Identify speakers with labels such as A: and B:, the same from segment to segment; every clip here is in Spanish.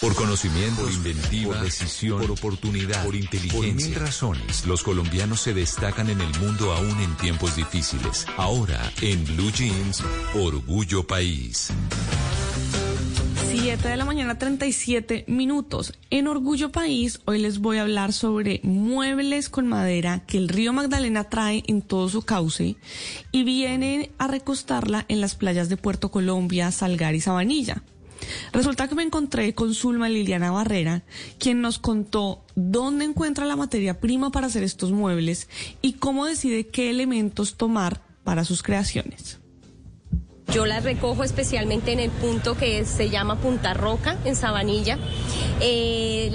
A: Por conocimiento, por inventiva, por decisión, por oportunidad, por inteligencia. Por mil razones, los colombianos se destacan en el mundo aún en tiempos difíciles. Ahora, en Blue Jeans, Orgullo País.
B: 7 de la mañana, 37 minutos. En Orgullo País, hoy les voy a hablar sobre muebles con madera que el río Magdalena trae en todo su cauce y vienen a recostarla en las playas de Puerto Colombia, Salgar y Sabanilla. Resulta que me encontré con Zulma Liliana Barrera, quien nos contó dónde encuentra la materia prima para hacer estos muebles y cómo decide qué elementos tomar para sus creaciones.
C: Yo las recojo especialmente en el punto que se llama Punta Roca, en Sabanilla. Eh,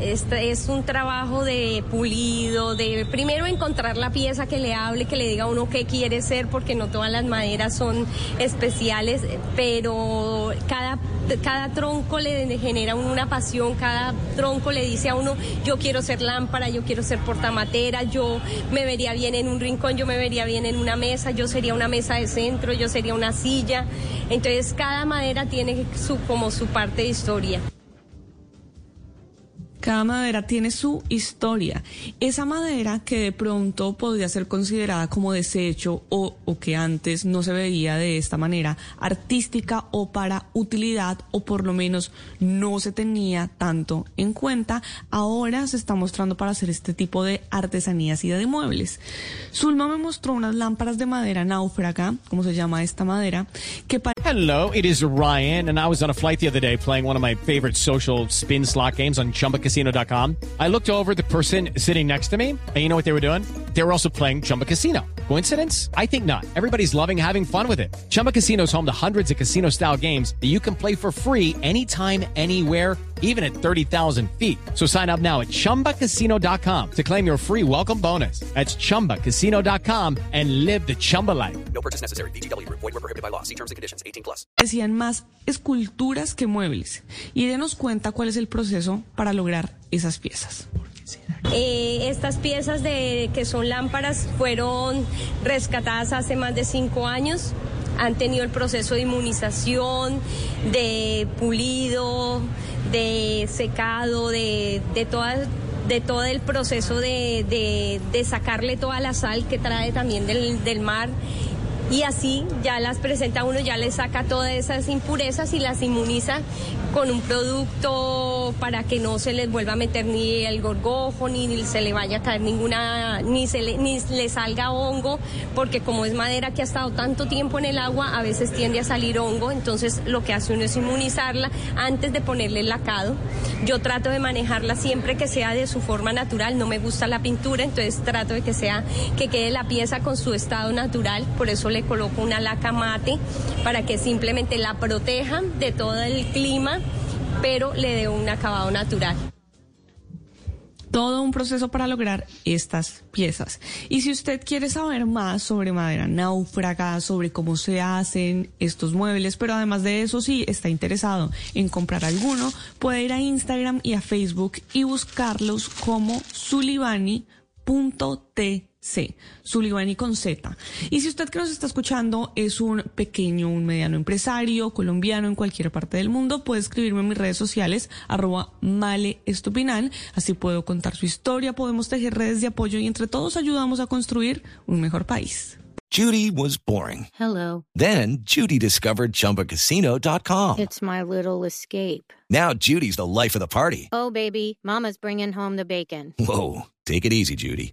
C: este es un trabajo de pulido, de primero encontrar la pieza que le hable, que le diga a uno qué quiere ser, porque no todas las maderas son especiales, pero cada, cada tronco le genera una pasión, cada tronco le dice a uno, yo quiero ser lámpara, yo quiero ser portamatera, yo me vería bien en un rincón, yo me vería bien en una mesa, yo sería una mesa de centro, yo sería una silla. Entonces cada madera tiene su, como su parte de historia.
B: Cada madera tiene su historia. Esa madera que de pronto podría ser considerada como desecho o, que antes no se veía de esta manera artística o para utilidad o por lo menos no se tenía tanto en cuenta, ahora se está mostrando para hacer este tipo de artesanías y de muebles. Zulma me mostró unas lámparas de madera náufraga, como se llama esta madera, que para...
D: Hello, it is Ryan and I was on a flight the other day playing one of my favorite social spin slot games on Chumba ChumbaCasino.com. I looked over the person sitting next to me, and you know what they were doing? They were also playing Chumba Casino. Coincidence? I think not. Everybody's loving having fun with it. Chumba Casino is home to hundreds of casino style games that you can play for free anytime, anywhere, even at 30,000 feet. So sign up now at chumbacasino.com to claim your free welcome bonus. That's chumbacasino.com and live the Chumba life.
E: No purchase necessary. DTW, void, were prohibited by law. See terms and conditions 18 plus.
B: Decían más esculturas que muebles. Y denos cuenta cuál es el proceso para lograr esas piezas.
C: Eh, estas piezas de que son lámparas fueron rescatadas hace más de cinco años. Han tenido el proceso de inmunización, de pulido, de secado, de, de todas de todo el proceso de, de, de, sacarle toda la sal que trae también del, del mar y así ya las presenta uno, ya le saca todas esas impurezas y las inmuniza con un producto para que no se les vuelva a meter ni el gorgojo, ni se le vaya a caer ninguna, ni, se le, ni le salga hongo, porque como es madera que ha estado tanto tiempo en el agua, a veces tiende a salir hongo, entonces lo que hace uno es inmunizarla antes de ponerle el lacado. Yo trato de manejarla siempre que sea de su forma natural, no me gusta la pintura, entonces trato de que sea, que quede la pieza con su estado natural, por eso le coloco una laca mate para que simplemente la proteja de todo el clima, pero le dé un acabado natural.
B: Todo un proceso para lograr estas piezas. Y si usted quiere saber más sobre madera náufraga, sobre cómo se hacen estos muebles, pero además de eso, si está interesado en comprar alguno, puede ir a Instagram y a Facebook y buscarlos como sulivani.t C, Sullivan con Z. Y si usted que nos está escuchando es un pequeño, un mediano empresario colombiano en cualquier parte del mundo, puede escribirme en mis redes sociales, arroba male estupinal. Así puedo contar su historia, podemos tejer redes de apoyo y entre todos ayudamos a construir un mejor país.
F: Judy was boring.
G: Hello.
F: Then Judy discovered chumbacasino.com.
G: It's my little escape.
F: Now Judy's the life of the party.
G: Oh, baby, Mama's bringing home the bacon.
F: Whoa. Take it easy, Judy.